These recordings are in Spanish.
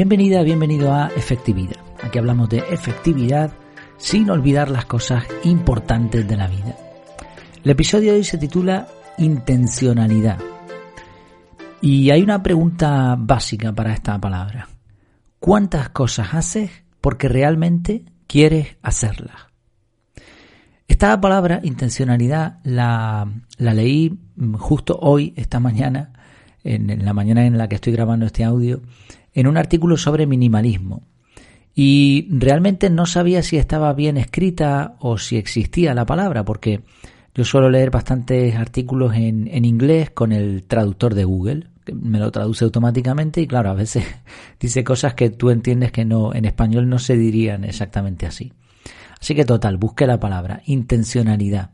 Bienvenida, bienvenido a Efectividad. Aquí hablamos de efectividad sin olvidar las cosas importantes de la vida. El episodio de hoy se titula Intencionalidad. Y hay una pregunta básica para esta palabra. ¿Cuántas cosas haces porque realmente quieres hacerlas? Esta palabra, intencionalidad, la, leí justo hoy, esta mañana, en la mañana en la que estoy grabando este audio, en un artículo sobre minimalismo. Y realmente no sabía si estaba bien escrita o si existía la palabra, porque yo suelo leer bastantes artículos en, en inglés con el traductor de Google, que me lo traduce automáticamente y claro, a veces dice cosas que tú entiendes que no, en español no se dirían exactamente así. Así que total, busque la palabra, intencionalidad.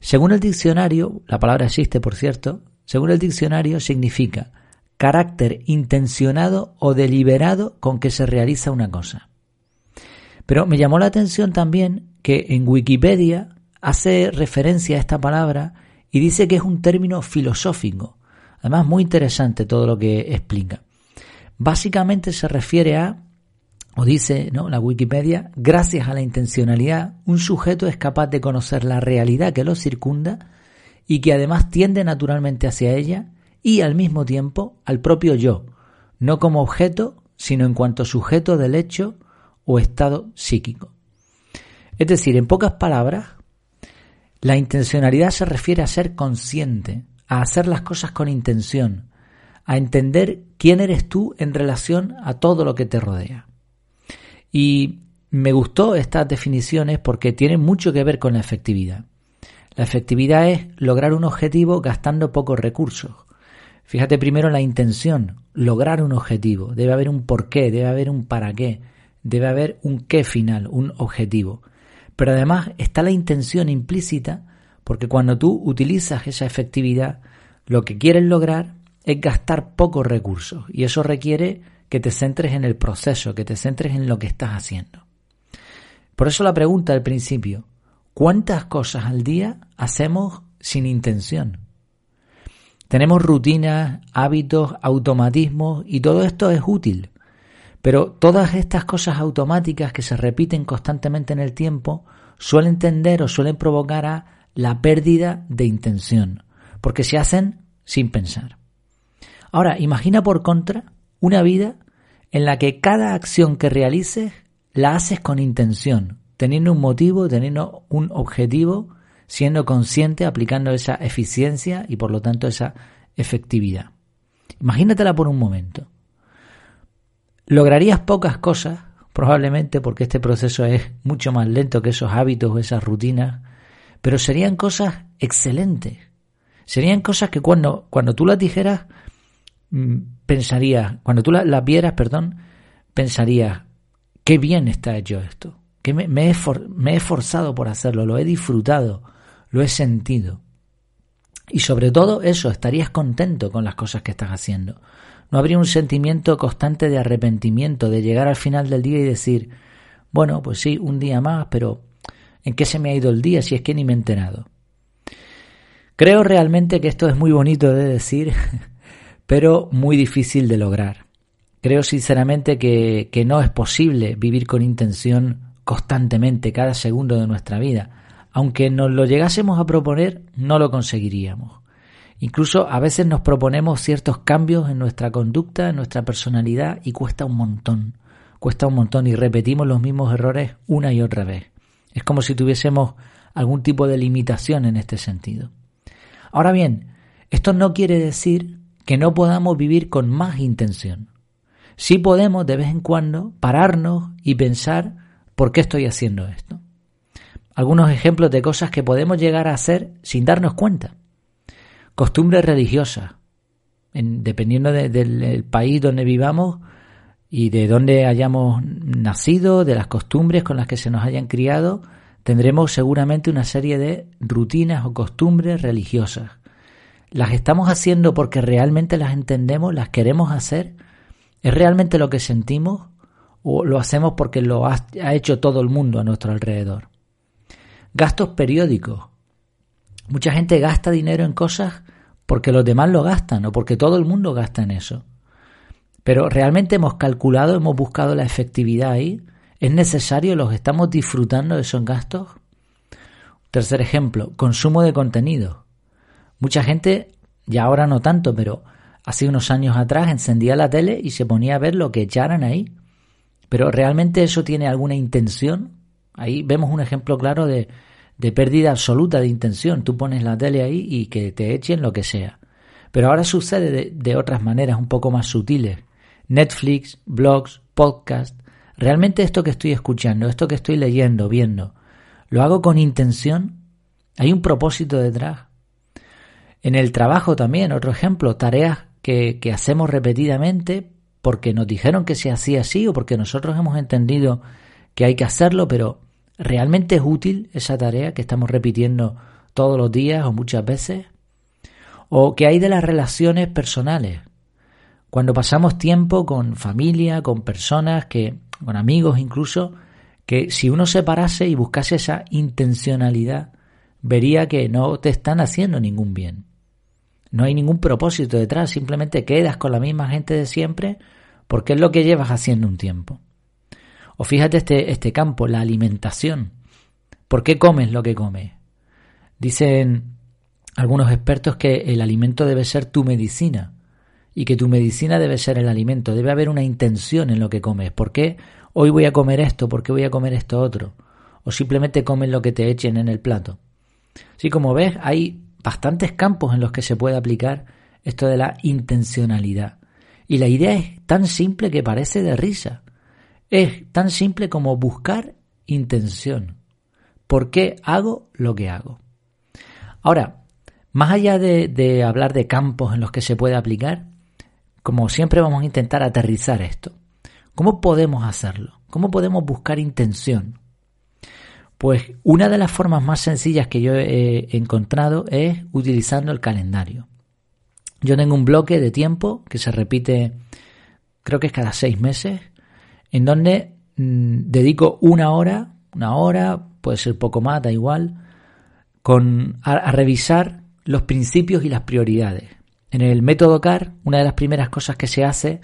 Según el diccionario, la palabra existe por cierto, según el diccionario significa carácter intencionado o deliberado con que se realiza una cosa. Pero me llamó la atención también que en Wikipedia hace referencia a esta palabra y dice que es un término filosófico. Además, muy interesante todo lo que explica. Básicamente se refiere a, o dice ¿no? la Wikipedia, gracias a la intencionalidad, un sujeto es capaz de conocer la realidad que lo circunda y que además tiende naturalmente hacia ella y al mismo tiempo al propio yo, no como objeto, sino en cuanto sujeto del hecho o estado psíquico. Es decir, en pocas palabras, la intencionalidad se refiere a ser consciente, a hacer las cosas con intención, a entender quién eres tú en relación a todo lo que te rodea. Y me gustó estas definiciones porque tienen mucho que ver con la efectividad. La efectividad es lograr un objetivo gastando pocos recursos. Fíjate primero la intención, lograr un objetivo. Debe haber un porqué, debe haber un para qué, debe haber un qué final, un objetivo. Pero además está la intención implícita porque cuando tú utilizas esa efectividad, lo que quieres lograr es gastar pocos recursos y eso requiere que te centres en el proceso, que te centres en lo que estás haciendo. Por eso la pregunta al principio, ¿cuántas cosas al día hacemos sin intención? Tenemos rutinas, hábitos, automatismos y todo esto es útil. Pero todas estas cosas automáticas que se repiten constantemente en el tiempo suelen tender o suelen provocar a la pérdida de intención, porque se hacen sin pensar. Ahora, imagina por contra una vida en la que cada acción que realices la haces con intención, teniendo un motivo, teniendo un objetivo siendo consciente, aplicando esa eficiencia y por lo tanto esa efectividad. Imagínatela por un momento. Lograrías pocas cosas, probablemente porque este proceso es mucho más lento que esos hábitos o esas rutinas, pero serían cosas excelentes. Serían cosas que cuando, cuando tú las dijeras, mm, pensarías, cuando tú las, vieras, perdón, pensarías, qué bien está hecho esto, que me, me he esforzado por hacerlo, lo he disfrutado, lo he sentido. Y sobre todo eso, estarías contento con las cosas que estás haciendo. No habría un sentimiento constante de arrepentimiento, de llegar al final del día y decir, bueno, pues sí, un día más, pero ¿en qué se me ha ido el día si es que ni me he enterado? Creo realmente que esto es muy bonito de decir, pero muy difícil de lograr. Creo sinceramente que, que no es posible vivir con intención constantemente cada segundo de nuestra vida aunque nos lo llegásemos a proponer, no lo conseguiríamos. Incluso a veces nos proponemos ciertos cambios en nuestra conducta, en nuestra personalidad y cuesta un montón. Cuesta un montón y repetimos los mismos errores una y otra vez. Es como si tuviésemos algún tipo de limitación en este sentido. Ahora bien, esto no quiere decir que no podamos vivir con más intención. Sí podemos de vez en cuando pararnos y pensar ¿por qué estoy haciendo esto? Algunos ejemplos de cosas que podemos llegar a hacer sin darnos cuenta. Costumbres religiosas, dependiendo del país donde vivamos y de donde hayamos nacido, de las costumbres con las que se nos hayan criado, tendremos seguramente una serie de rutinas o costumbres religiosas. ¿Las estamos haciendo porque realmente las entendemos, las queremos hacer? ¿Es realmente lo que sentimos? ¿O lo hacemos porque lo ha hecho todo el mundo a nuestro alrededor? Gastos periódicos. Mucha gente gasta dinero en cosas porque los demás lo gastan o porque todo el mundo gasta en eso. Pero realmente hemos calculado, hemos buscado la efectividad ahí. ¿Es necesario? ¿Los estamos disfrutando de esos gastos? Tercer ejemplo, consumo de contenido. Mucha gente, ya ahora no tanto, pero hace unos años atrás encendía la tele y se ponía a ver lo que echaran ahí. Pero ¿realmente eso tiene alguna intención? Ahí vemos un ejemplo claro de, de pérdida absoluta de intención. Tú pones la tele ahí y que te echen lo que sea. Pero ahora sucede de, otras maneras un poco más sutiles. Netflix, blogs, podcast. ¿Realmente esto que estoy escuchando, esto que estoy leyendo, viendo, lo hago con intención? ¿Hay un propósito detrás? En el trabajo también, otro ejemplo, tareas que, que hacemos repetidamente porque nos dijeron que se hacía así o porque nosotros hemos entendido que hay que hacerlo, pero ¿realmente es útil esa tarea que estamos repitiendo todos los días o muchas veces? ¿O qué hay de las relaciones personales? Cuando pasamos tiempo con familia, con personas que, con amigos incluso, que si uno se parase y buscase esa intencionalidad, vería que no te están haciendo ningún bien. No hay ningún propósito detrás, simplemente quedas con la misma gente de siempre porque es lo que llevas haciendo un tiempo. O fíjate este, este campo, la alimentación. ¿Por qué comes lo que comes? Dicen algunos expertos que el alimento debe ser tu medicina y que tu medicina debe ser el alimento. Debe haber una intención en lo que comes. ¿Por qué hoy voy a comer esto? ¿Por qué voy a comer esto otro? O simplemente comes lo que te echen en el plato. Así como ves, hay bastantes campos en los que se puede aplicar esto de la intencionalidad. Y la idea es tan simple que parece de risa. Es tan simple como buscar intención. ¿Por qué hago lo que hago? Ahora, más allá de, hablar de campos en los que se puede aplicar, como siempre vamos a intentar aterrizar esto. ¿Cómo podemos hacerlo? ¿Cómo podemos buscar intención? Pues una de las formas más sencillas que yo he encontrado es utilizando el calendario. Yo tengo un bloque de tiempo que se repite, creo que es cada seis meses, en donde mm, dedico una hora, una hora, puede ser poco más, da igual, con, a revisar los principios y las prioridades. En el método CAR, una de las primeras cosas que se hace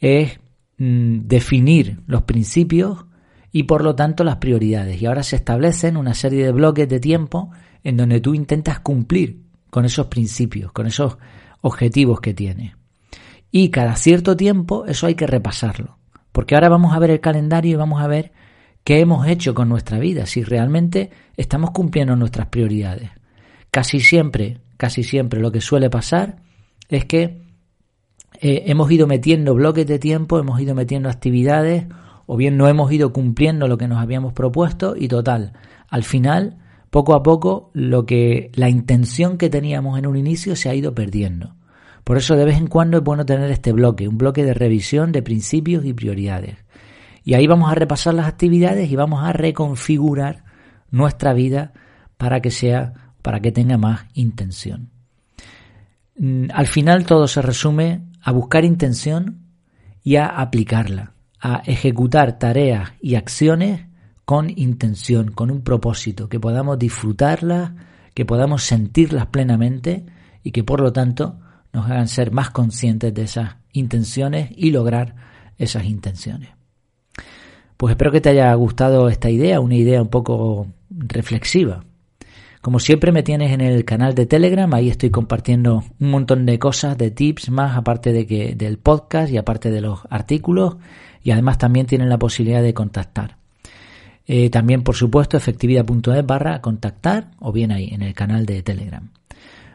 es mm, definir los principios y por lo tanto las prioridades. Y ahora se establecen una serie de bloques de tiempo en donde tú intentas cumplir con esos principios, con esos objetivos que tienes. Y cada cierto tiempo eso hay que repasarlo. Porque ahora vamos a ver el calendario y vamos a ver qué hemos hecho con nuestra vida, si realmente estamos cumpliendo nuestras prioridades. Casi siempre, casi siempre lo que suele pasar es que eh, hemos ido metiendo bloques de tiempo, hemos ido metiendo actividades o bien no hemos ido cumpliendo lo que nos habíamos propuesto y total, al final, poco a poco, lo que la intención que teníamos en un inicio se ha ido perdiendo. Por eso de vez en cuando es bueno tener este bloque, un bloque de revisión de principios y prioridades. Y ahí vamos a repasar las actividades y vamos a reconfigurar nuestra vida para que sea para que tenga más intención. Mm, al final todo se resume a buscar intención y a aplicarla, a ejecutar tareas y acciones con intención, con un propósito, que podamos disfrutarlas, que podamos sentirlas plenamente y que por lo tanto nos hagan ser más conscientes de esas intenciones y lograr esas intenciones. Pues espero que te haya gustado esta idea, una idea un poco reflexiva. Como siempre me tienes en el canal de Telegram, ahí estoy compartiendo un montón de cosas, de tips más, aparte de que del podcast y aparte de los artículos, y además también tienen la posibilidad de contactar. Eh, también, por supuesto, efectividad.es barra contactar o bien ahí en el canal de Telegram.